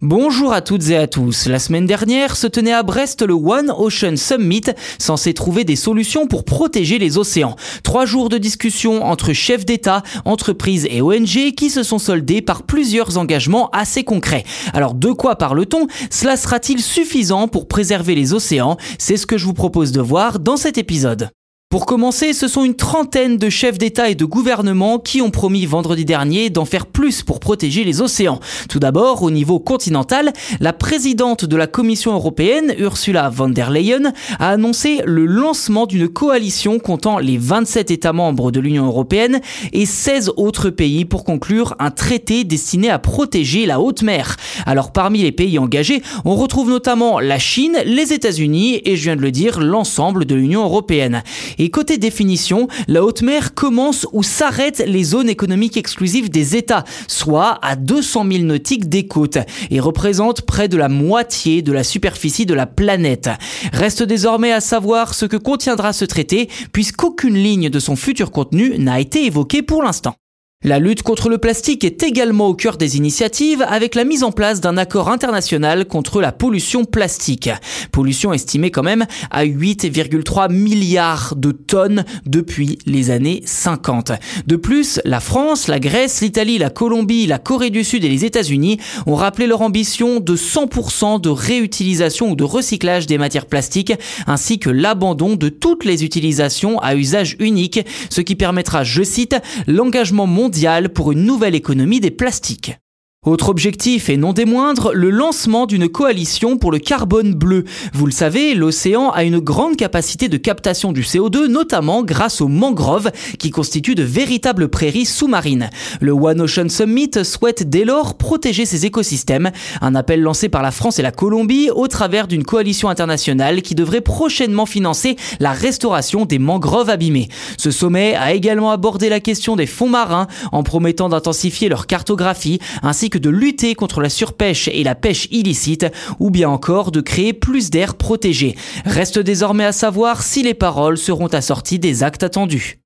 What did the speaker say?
Bonjour à toutes et à tous. La semaine dernière se tenait à Brest le One Ocean Summit, censé trouver des solutions pour protéger les océans. Trois jours de discussion entre chefs d'État, entreprises et ONG qui se sont soldés par plusieurs engagements assez concrets. Alors de quoi parle-t-on? Cela sera-t-il suffisant pour préserver les océans? C'est ce que je vous propose de voir dans cet épisode. Pour commencer, ce sont une trentaine de chefs d'État et de gouvernement qui ont promis vendredi dernier d'en faire plus pour protéger les océans. Tout d'abord, au niveau continental, la présidente de la Commission européenne, Ursula von der Leyen, a annoncé le lancement d'une coalition comptant les 27 États membres de l'Union européenne et 16 autres pays pour conclure un traité destiné à protéger la haute mer. Alors parmi les pays engagés, on retrouve notamment la Chine, les États-Unis et je viens de le dire, l'ensemble de l'Union européenne. Et côté définition, la haute mer commence où s'arrêtent les zones économiques exclusives des États, soit à 200 000 nautiques des côtes, et représente près de la moitié de la superficie de la planète. Reste désormais à savoir ce que contiendra ce traité, puisqu'aucune ligne de son futur contenu n'a été évoquée pour l'instant. La lutte contre le plastique est également au cœur des initiatives avec la mise en place d'un accord international contre la pollution plastique. Pollution estimée quand même à 8,3 milliards de tonnes depuis les années 50. De plus, la France, la Grèce, l'Italie, la Colombie, la Corée du Sud et les États-Unis ont rappelé leur ambition de 100% de réutilisation ou de recyclage des matières plastiques ainsi que l'abandon de toutes les utilisations à usage unique, ce qui permettra, je cite, l'engagement mondial pour une nouvelle économie des plastiques. Autre objectif, et non des moindres, le lancement d'une coalition pour le carbone bleu. Vous le savez, l'océan a une grande capacité de captation du CO2, notamment grâce aux mangroves, qui constituent de véritables prairies sous-marines. Le One Ocean Summit souhaite dès lors protéger ces écosystèmes, un appel lancé par la France et la Colombie au travers d'une coalition internationale qui devrait prochainement financer la restauration des mangroves abîmées. Ce sommet a également abordé la question des fonds marins en promettant d'intensifier leur cartographie ainsi de lutter contre la surpêche et la pêche illicite, ou bien encore de créer plus d'aires protégées. Reste désormais à savoir si les paroles seront assorties des actes attendus.